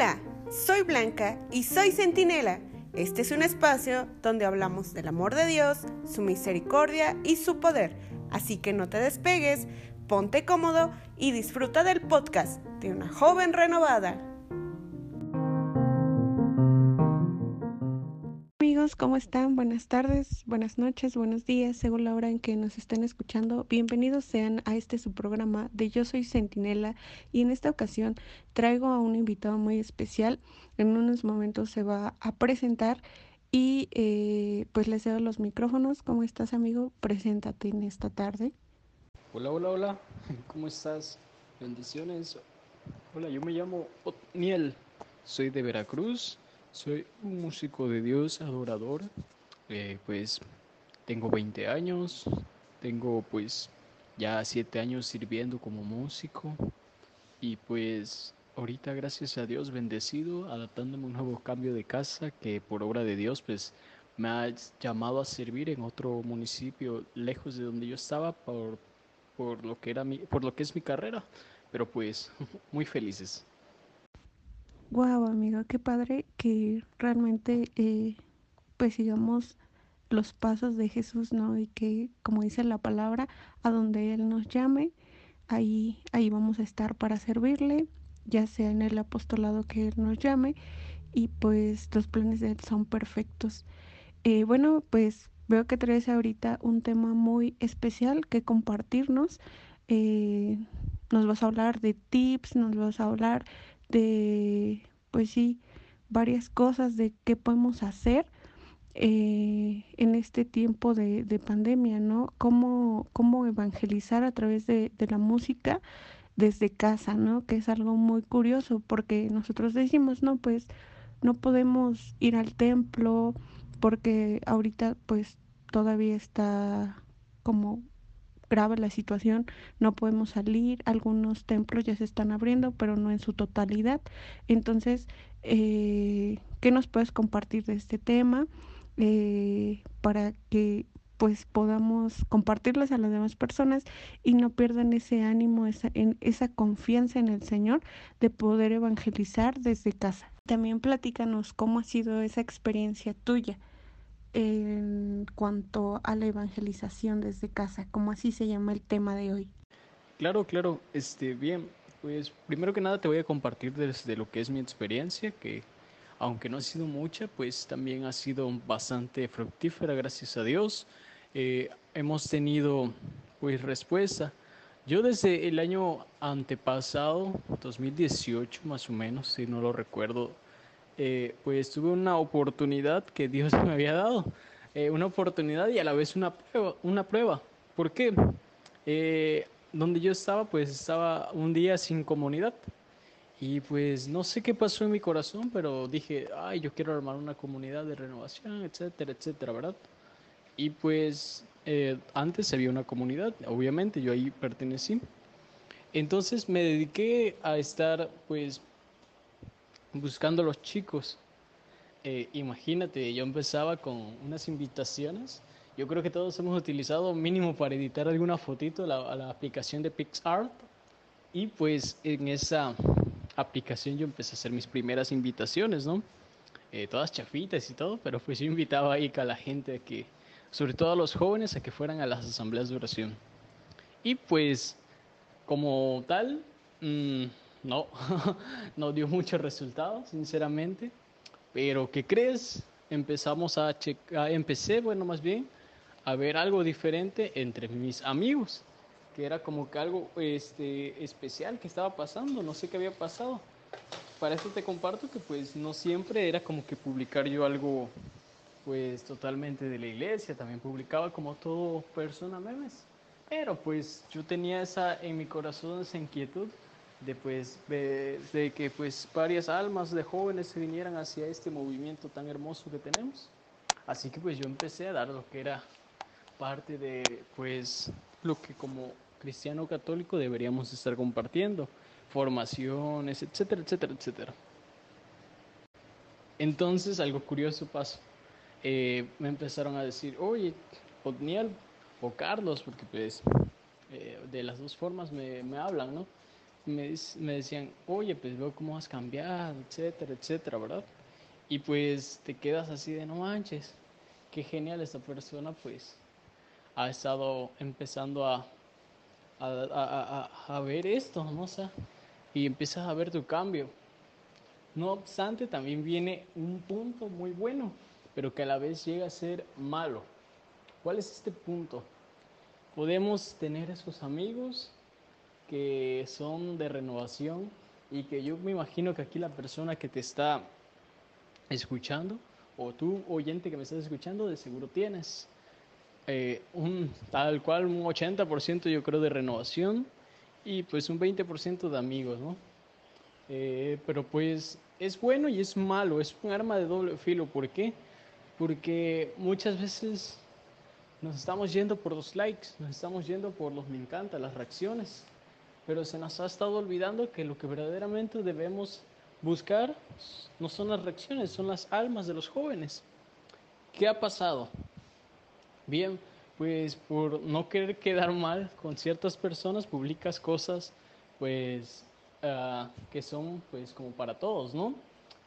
Hola, soy Blanca y soy Centinela. Este es un espacio donde hablamos del amor de Dios, su misericordia y su poder. Así que no te despegues, ponte cómodo y disfruta del podcast de una joven renovada. ¿Cómo están? Buenas tardes, buenas noches, buenos días, según la hora en que nos estén escuchando. Bienvenidos sean a este su programa de Yo Soy Centinela y en esta ocasión traigo a un invitado muy especial. En unos momentos se va a presentar y eh, pues le cedo los micrófonos. ¿Cómo estás, amigo? Preséntate en esta tarde. Hola, hola, hola. ¿Cómo estás? Bendiciones. Hola, yo me llamo Otniel. Soy de Veracruz soy un músico de Dios, adorador. Eh, pues tengo 20 años, tengo pues ya 7 años sirviendo como músico y pues ahorita gracias a Dios bendecido, adaptándome a un nuevo cambio de casa que por obra de Dios pues me ha llamado a servir en otro municipio lejos de donde yo estaba por, por lo que era mi, por lo que es mi carrera, pero pues muy felices. Wow, amiga, qué padre que realmente eh, pues sigamos los pasos de Jesús, ¿no? Y que, como dice la palabra, a donde Él nos llame, ahí, ahí vamos a estar para servirle, ya sea en el apostolado que Él nos llame, y pues los planes de Él son perfectos. Eh, bueno, pues veo que traes ahorita un tema muy especial que compartirnos. Eh, nos vas a hablar de tips, nos vas a hablar de, pues sí, varias cosas de qué podemos hacer eh, en este tiempo de, de, pandemia, ¿no? Cómo, cómo evangelizar a través de, de, la música desde casa, ¿no? Que es algo muy curioso porque nosotros decimos, no, pues no podemos ir al templo porque ahorita pues todavía está como grave la situación, no podemos salir, algunos templos ya se están abriendo, pero no en su totalidad. Entonces, eh, ¿qué nos puedes compartir de este tema? Eh, para que pues podamos compartirles a las demás personas y no pierdan ese ánimo, esa, en, esa confianza en el Señor de poder evangelizar desde casa. También platícanos cómo ha sido esa experiencia tuya en cuanto a la evangelización desde casa, como así se llama el tema de hoy. Claro, claro, este, bien, pues primero que nada te voy a compartir desde lo que es mi experiencia, que aunque no ha sido mucha, pues también ha sido bastante fructífera, gracias a Dios. Eh, hemos tenido pues respuesta. Yo desde el año antepasado, 2018 más o menos, si no lo recuerdo, eh, pues tuve una oportunidad que Dios me había dado, eh, una oportunidad y a la vez una prueba. Una prueba. ¿Por? Eh, donde yo estaba, pues estaba un día sin comunidad. Y pues no sé qué pasó en mi corazón, pero dije, ay, yo quiero armar una comunidad de renovación, etcétera, etcétera, ¿verdad? Y pues antes había una comunidad, obviamente, yo ahí pertenecí. Entonces me dediqué a estar pues buscando a los chicos. Eh, imagínate, yo empezaba con unas invitaciones. Yo creo que todos hemos utilizado mínimo para editar alguna fotito la, la aplicación de PixArt. Y pues en esa aplicación yo empecé a hacer mis primeras invitaciones, ¿no? Eh, todas chafitas y todo, pero pues yo invitaba ahí a la gente que, sobre todo a los jóvenes, a que fueran a las asambleas de oración. Y pues, como tal, mmm, no, no dio muchos resultados, sinceramente. Pero ¿qué crees? Empezamos a checar, empecé, bueno, más bien, a ver algo diferente entre mis amigos, que era como que algo este, especial que estaba pasando, no sé qué había pasado. Para esto te comparto que pues no siempre era como que publicar yo algo pues totalmente de la iglesia, también publicaba como todo persona memes. Pero pues yo tenía esa en mi corazón esa inquietud de, pues, de, que pues varias almas de jóvenes se vinieran hacia este movimiento tan hermoso que tenemos. Así que pues yo empecé a dar lo que era parte de pues lo que como cristiano católico deberíamos estar compartiendo, formaciones, etcétera, etcétera, etcétera. Entonces algo curioso pasó. Eh, me empezaron a decir, oye, o Carlos, porque pues eh, de las dos formas me, me hablan, ¿no? Me, me decían, oye, pues veo cómo has cambiado, etcétera, etcétera, ¿verdad? Y pues te quedas así de no manches, qué genial esta persona, pues ha estado empezando a, a, a, a ver esto, ¿no? O sea, y empiezas a ver tu cambio. No obstante, también viene un punto muy bueno, pero que a la vez llega a ser malo. ¿Cuál es este punto? Podemos tener esos amigos que son de renovación y que yo me imagino que aquí la persona que te está escuchando o tú oyente que me estás escuchando de seguro tienes eh, un tal cual un 80% yo creo de renovación y pues un 20% de amigos, ¿no? Eh, pero pues es bueno y es malo, es un arma de doble filo. ¿Por qué? Porque muchas veces nos estamos yendo por los likes, nos estamos yendo por los me encanta, las reacciones, pero se nos ha estado olvidando que lo que verdaderamente debemos buscar no son las reacciones, son las almas de los jóvenes. ¿Qué ha pasado? Bien, pues por no querer quedar mal con ciertas personas, publicas cosas pues uh, que son pues como para todos, ¿no?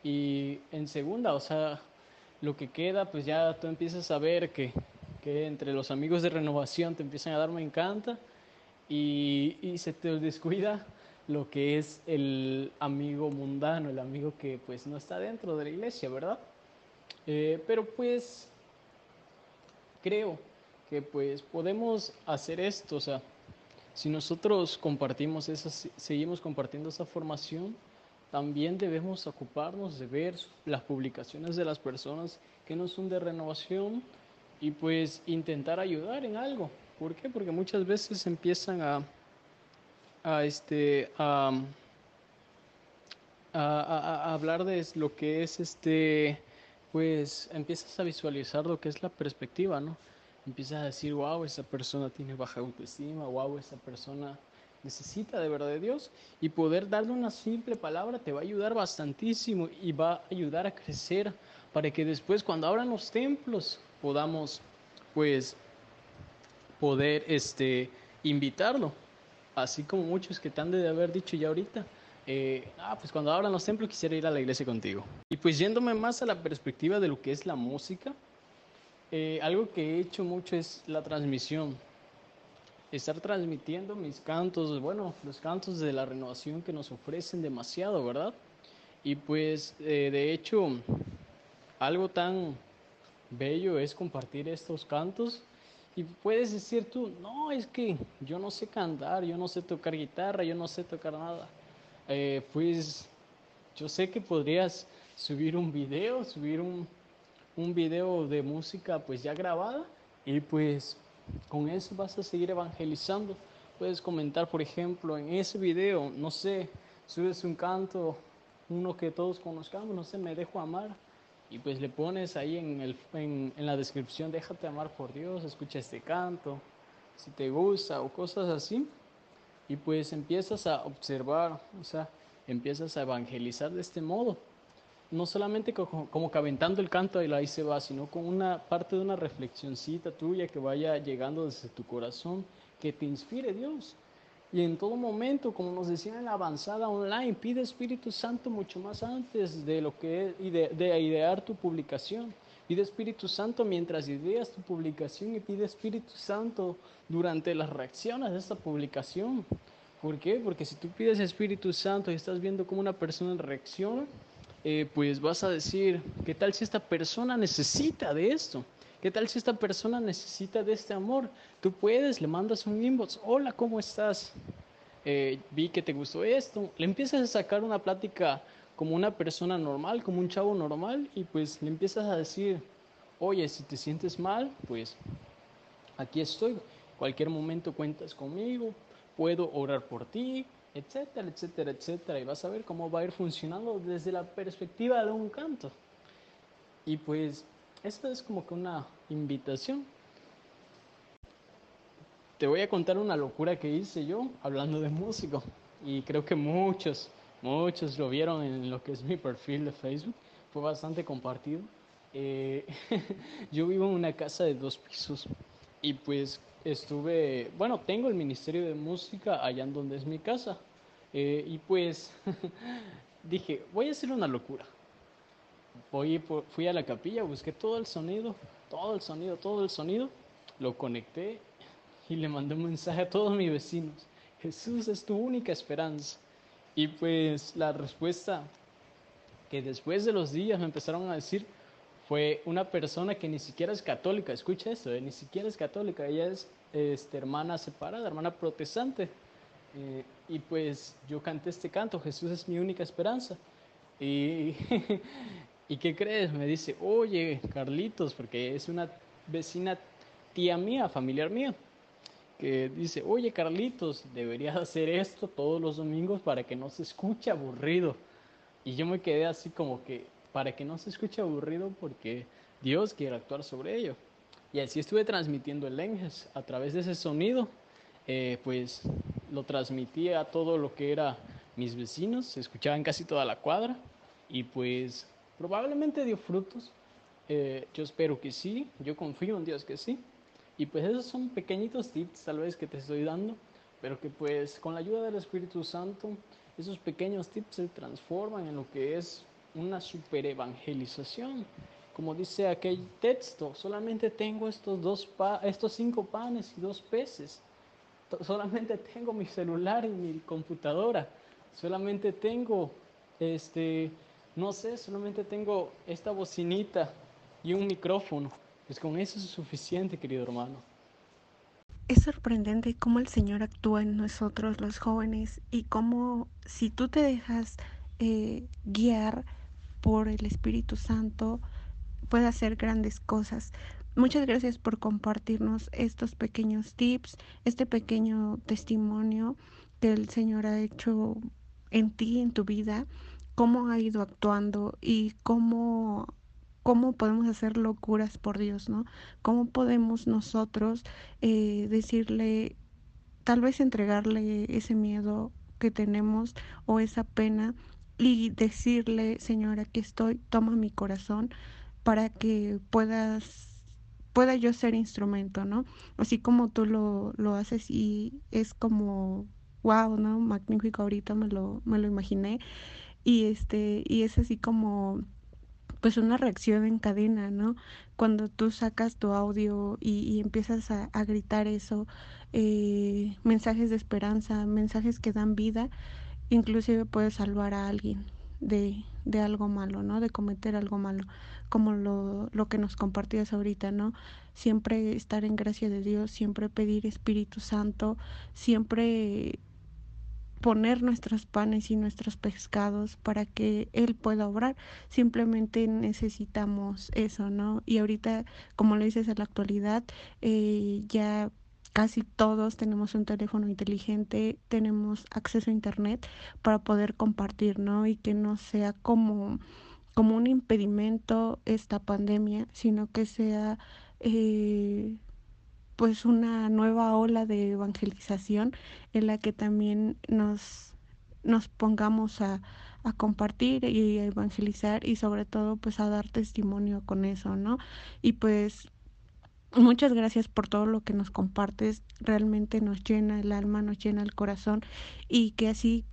Y en segunda, o sea, lo que queda, pues ya tú empiezas a ver que, que entre los amigos de renovación te empiezan a dar me encanta y, se te descuida lo que es el amigo mundano, el amigo que pues no está dentro de la iglesia, ¿verdad? Eh, pero pues creo que pues podemos hacer esto, o sea, si nosotros compartimos esa, seguimos compartiendo esa formación, también debemos ocuparnos de ver las publicaciones de las personas que no son de renovación y pues intentar ayudar en algo. ¿Por qué? Porque muchas veces empiezan a, a, este, a, hablar de lo que es este, pues empiezas a visualizar lo que es la perspectiva, ¿no? Empiezas a decir, wow, esa persona tiene baja autoestima, wow, esa persona necesita de verdad de Dios y poder darle una simple palabra te va a ayudar bastantísimo y va a ayudar a crecer para que después cuando abran los templos podamos pues poder este invitarlo así como muchos que te han de haber dicho ya ahorita eh, ah, pues cuando abran los templos quisiera ir a la iglesia contigo y pues yéndome más a la perspectiva de lo que es la música eh, algo que he hecho mucho es la transmisión estar transmitiendo mis cantos, bueno, los cantos de la renovación que nos ofrecen demasiado, ¿verdad? Y pues, eh, de hecho, algo tan bello es compartir estos cantos. Y puedes decir tú, no, es que yo no sé cantar, yo no sé tocar guitarra, yo no sé tocar nada. Eh, pues yo sé que podrías subir un video, subir un, un video de música pues ya grabada y pues con eso vas a seguir evangelizando. Puedes comentar, por ejemplo, en ese video, no sé, subes un canto, uno que todos conozcamos, no sé, me dejo amar. Y pues le pones ahí en, el, en, la descripción, déjate amar por Dios, escucha este canto, si te gusta o cosas así. Y pues empiezas a observar, o sea, empiezas a evangelizar de este modo no solamente como, como que aventando el canto y ahí se va, sino con una parte de una reflexioncita tuya que vaya llegando desde tu corazón, que te inspire Dios. Y en todo momento, como nos decían en la avanzada online, pide Espíritu Santo mucho más antes de lo que es, de, de idear tu publicación. Pide Espíritu Santo mientras ideas tu publicación y pide Espíritu Santo durante las reacciones de esta publicación. ¿Por qué? Porque si tú pides Espíritu Santo y estás viendo cómo una persona reacciona, eh, pues vas a decir, ¿qué tal si esta persona necesita de esto? ¿Qué tal si esta persona necesita de este amor? Tú puedes, le mandas un inbox, hola, ¿cómo estás? Eh, vi que te gustó esto. Le empiezas a sacar una plática como una persona normal, como un chavo normal, y pues le empiezas a decir, oye, si te sientes mal, pues aquí estoy. Cualquier momento cuentas conmigo, puedo orar por ti, etcétera, etcétera, etcétera. Y vas a ver cómo va a ir funcionando desde la perspectiva de un canto. Y pues esta es como que una invitación. Te voy a contar una locura que hice yo hablando de músico. Y creo que muchos, muchos lo vieron en lo que es mi perfil de Facebook. Fue bastante compartido. Eh, yo vivo en una casa de dos pisos y pues estuve, bueno, tengo el Ministerio de Música allá en donde es mi casa, Eh, y pues dije, voy a hacer una locura. Voy, fui a la capilla, busqué todo el sonido, todo el sonido, todo el sonido, lo conecté y le mandé un mensaje a todos mis vecinos. Jesús es tu única esperanza. Y pues la respuesta que después de los días me empezaron a decir fue una persona que ni siquiera es católica, escucha esto, eh, ni siquiera es católica, ella es este, hermana separada, hermana protestante. Eh, y pues yo canté este canto, Jesús es mi única esperanza. Y, ¿Y qué crees? Me dice, oye, Carlitos, porque es una vecina tía mía, familiar mía, que dice, oye, Carlitos, deberías hacer esto todos los domingos para que no se escuche aburrido. Y yo me quedé así como que, para que no se escuche aburrido porque Dios quiere actuar sobre ello. Y así estuve transmitiendo el Enges a través de ese sonido, eh, pues lo transmitía a todo lo que era mis vecinos, se escuchaba casi toda la cuadra y pues probablemente dio frutos. Eh, yo espero que sí, yo confío en Dios que sí. Y pues esos son pequeñitos tips tal vez que te estoy dando, pero que pues con la ayuda del Espíritu Santo esos pequeños tips se transforman en lo que es una super evangelización. Como dice aquel texto, solamente tengo estos, dos estos cinco panes y dos peces. Solamente tengo mi celular y mi computadora. Solamente tengo, este, no sé, solamente tengo esta bocinita y un micrófono. Pues con eso es suficiente, querido hermano. Es sorprendente cómo el Señor actúa en nosotros los jóvenes y cómo si tú te dejas eh, guiar por el Espíritu Santo, puede hacer grandes cosas. Muchas gracias por compartirnos estos pequeños tips, este pequeño testimonio que el Señor ha hecho en ti, en tu vida, cómo ha ido actuando y cómo cómo podemos hacer locuras por Dios, ¿no? Cómo podemos nosotros eh, decirle, tal vez entregarle ese miedo que tenemos o esa pena y decirle, Señor, aquí estoy, toma mi corazón para que puedas pueda yo ser instrumento, ¿no? Así como tú lo, lo haces y es como wow, ¿no? Magnífico, ahorita me lo, me lo imaginé. Y este, y es así como pues una reacción en cadena, ¿no? Cuando tú sacas tu audio y, empiezas a, gritar eso, eh, mensajes de esperanza, mensajes que dan vida, inclusive puedes salvar a alguien de, de algo malo, ¿no? De cometer algo malo, como lo, lo que nos compartías ahorita, ¿no? Siempre estar en gracia de Dios, siempre pedir Espíritu Santo, siempre poner nuestros panes y nuestros pescados para que Él pueda obrar. Simplemente necesitamos eso, ¿no? Y ahorita, como lo dices en la actualidad, eh, ya casi todos tenemos un teléfono inteligente, tenemos acceso a Internet para poder compartir, ¿no? Y que no sea como, como un impedimento esta pandemia, sino que sea... Eh, pues una nueva ola de evangelización en la que también nos, nos pongamos a, a compartir y a evangelizar y sobre todo pues a dar testimonio con eso, ¿no? Y pues muchas gracias por todo lo que nos compartes, realmente nos llena el alma, nos llena el corazón y que así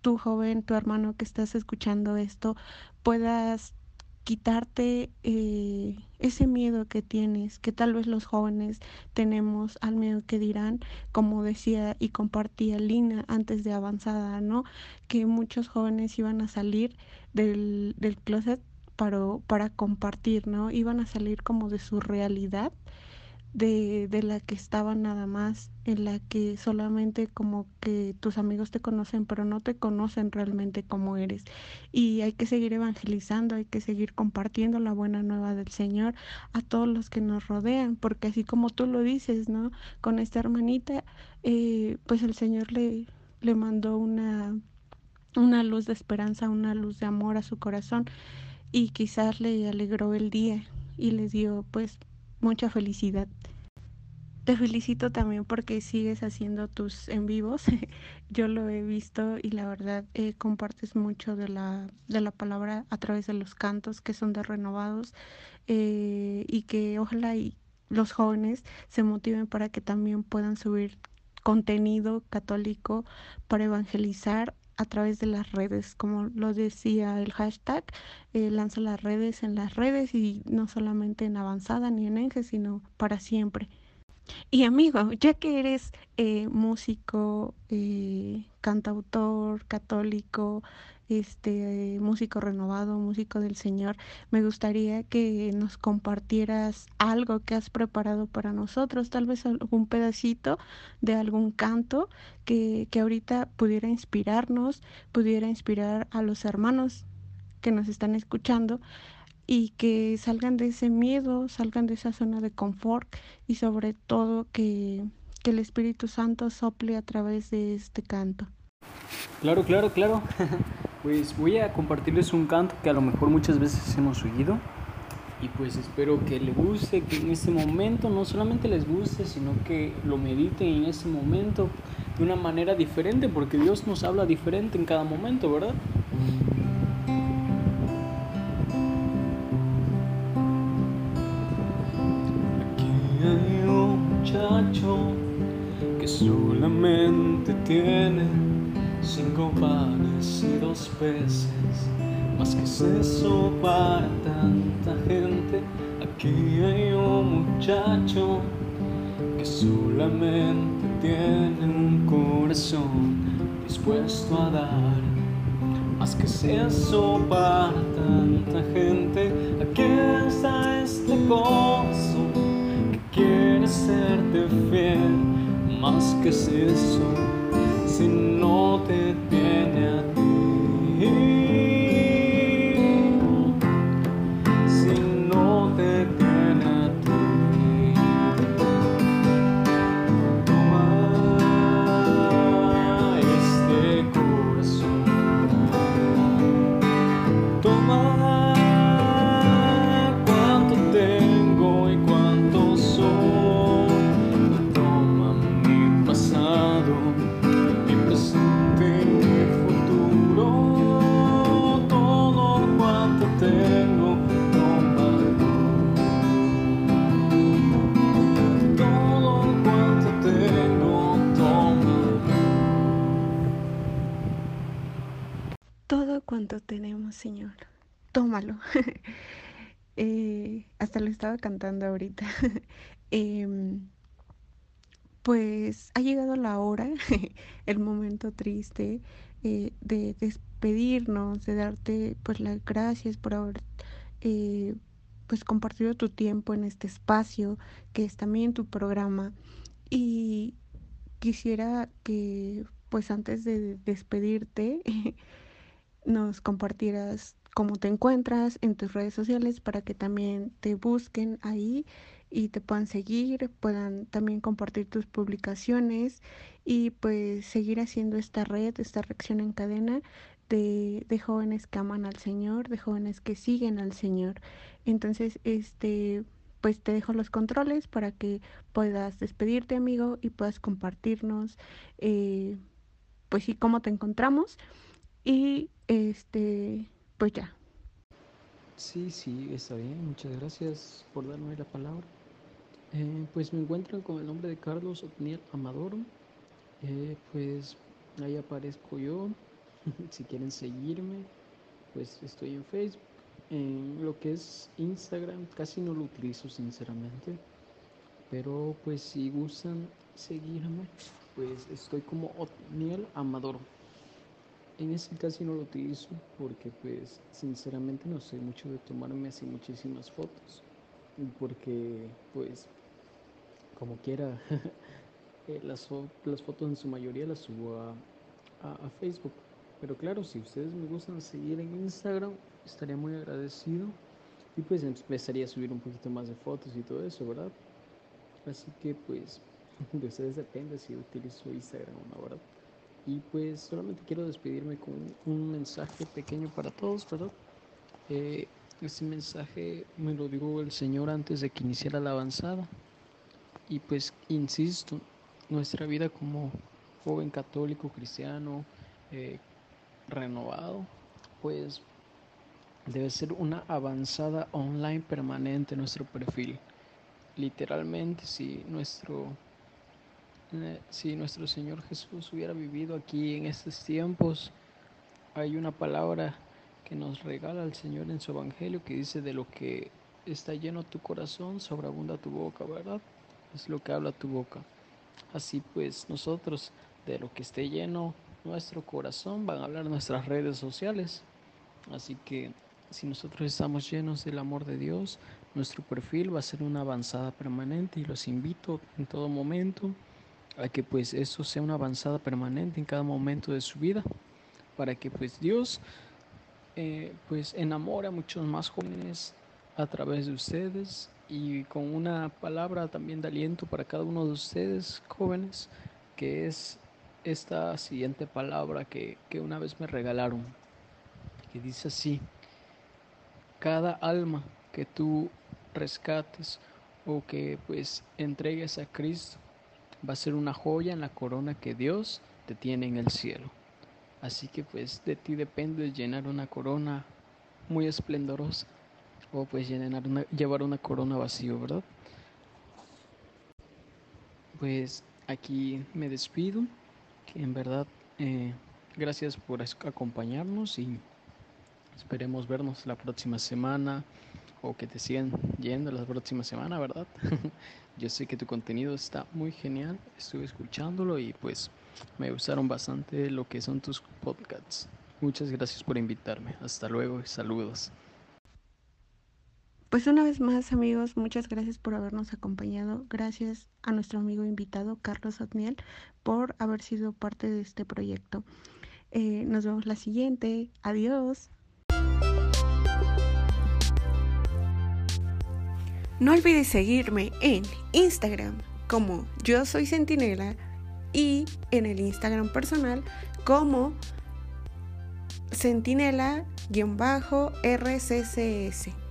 tu joven, tu hermano que estás escuchando esto, puedas quitarte eh, ese miedo que tienes, que tal vez los jóvenes tenemos al miedo que dirán, como decía y compartía Lina antes de avanzada, ¿no? Que muchos jóvenes iban a salir del, del closet para, para compartir, ¿no? Iban a salir como de su realidad de, de la que estaba nada más, en la que solamente como que tus amigos te conocen, pero no te conocen realmente como eres. Y hay que seguir evangelizando, hay que seguir compartiendo la buena nueva del Señor a todos los que nos rodean, porque así como tú lo dices, ¿no? Con esta hermanita, eh, pues el Señor le, le mandó una, una luz de esperanza, una luz de amor a su corazón y quizás le alegró el día y le dio pues mucha felicidad. Te felicito también porque sigues haciendo tus en vivos. Yo lo he visto y la verdad eh, compartes mucho de la, de la palabra a través de los cantos que son de renovados eh, y que ojalá y los jóvenes se motiven para que también puedan subir contenido católico para evangelizar a través de las redes, como lo decía el hashtag, eh, lanza las redes en las redes y no solamente en avanzada ni en Enge, sino para siempre. Y amigo, ya que eres eh, músico, eh, cantautor, católico, este músico renovado, músico del Señor, me gustaría que nos compartieras algo que has preparado para nosotros, tal vez algún pedacito de algún canto que, que ahorita pudiera inspirarnos, pudiera inspirar a los hermanos que nos están escuchando y que salgan de ese miedo, salgan de esa zona de confort y sobre todo que, que el Espíritu Santo sople a través de este canto. Claro, claro, claro. Pues voy a compartirles un canto que a lo mejor muchas veces hemos oído y pues espero que les guste, que en este momento no solamente les guste, sino que lo mediten en ese momento de una manera diferente, porque Dios nos habla diferente en cada momento, ¿verdad? Tiene cinco panes y dos peces, más que es eso para tanta gente. Aquí hay un muchacho que solamente tiene un corazón dispuesto a dar. Más que es eso para tanta gente, aquí está este gozo que quiere serte fiel. Más que es eso si no te Señor. Tómalo. Eh, hasta lo estaba cantando ahorita. Em, pues ha llegado la hora, el momento triste eh, de despedirnos, de darte pues las gracias por haber eh, pues compartido tu tiempo en este espacio que es también tu programa y quisiera que pues antes de despedirte nos compartieras cómo te encuentras en tus redes sociales para que también te busquen ahí y te puedan seguir, puedan también compartir tus publicaciones y pues seguir haciendo esta red, esta reacción en cadena de, de jóvenes que aman al Señor, de jóvenes que siguen al Señor. Entonces, este, pues te dejo los controles para que puedas despedirte, amigo, y puedas compartirnos, eh, pues sí, cómo te encontramos. Y este, pues ya. Sí, sí, está bien. Muchas gracias por darme la palabra. Eh, pues me encuentran con el nombre de Carlos Otniel Amadoro. Eh, pues ahí aparezco yo. si quieren seguirme, pues estoy en Facebook. En lo que es Instagram casi no lo utilizo sinceramente. Pero pues si gustan seguirme, pues estoy como Otniel Amadoro. En ese casi no lo utilizo porque pues sinceramente no sé mucho de tomarme así muchísimas fotos. Porque pues como quiera eh, las, las, fotos en su mayoría las subo a, a, Facebook. Pero claro, si ustedes me gustan seguir en Instagram, estaría muy agradecido. Y pues empezaría a subir un poquito más de fotos y todo eso, ¿verdad? Así que pues de ustedes depende si utilizo Instagram o no, ¿verdad? Y pues solamente quiero despedirme con un mensaje pequeño para todos, ¿verdad? Eh, este mensaje me lo dijo el Señor antes de que iniciara la avanzada. Y pues insisto, nuestra vida como joven católico, cristiano, eh, renovado, pues debe ser una avanzada online permanente nuestro perfil. Literalmente, si nuestro si nuestro Señor Jesús hubiera vivido aquí en estos tiempos, hay una palabra que nos regala el Señor en su Evangelio que dice de lo que está lleno tu corazón, sobreabunda tu boca, ¿verdad? Es lo que habla tu boca. Así pues, nosotros de lo que esté lleno nuestro corazón van a hablar nuestras redes sociales. Así que si nosotros estamos llenos del amor de Dios, nuestro perfil va a ser una avanzada permanente y los invito en todo momento a que pues eso sea una avanzada permanente en cada momento de su vida para que pues Dios eh, pues enamore a muchos más jóvenes a través de ustedes y con una palabra también de aliento para cada uno de ustedes jóvenes que es esta siguiente palabra que, que una vez me regalaron que dice así cada alma que tú rescates o que pues entregues a Cristo va a ser una joya en la corona que Dios te tiene en el cielo. Así que pues de ti depende llenar una corona muy esplendorosa o pues llenar llevar una corona vacío, ¿verdad? Pues aquí me despido, que en verdad eh, gracias por acompañarnos y esperemos vernos la próxima semana o que te sigan yendo la próxima semana, ¿verdad? Yo sé que tu contenido está muy genial, estuve escuchándolo y pues me gustaron bastante lo que son tus podcasts. Muchas gracias por invitarme. Hasta luego y saludos. Pues una vez más amigos, muchas gracias por habernos acompañado. Gracias a nuestro amigo invitado Carlos Otniel por haber sido parte de este proyecto. Eh, nos vemos la siguiente. Adiós. No olvides seguirme en Instagram como yo soy Centinela y en el Instagram personal como Centinela-RCCS.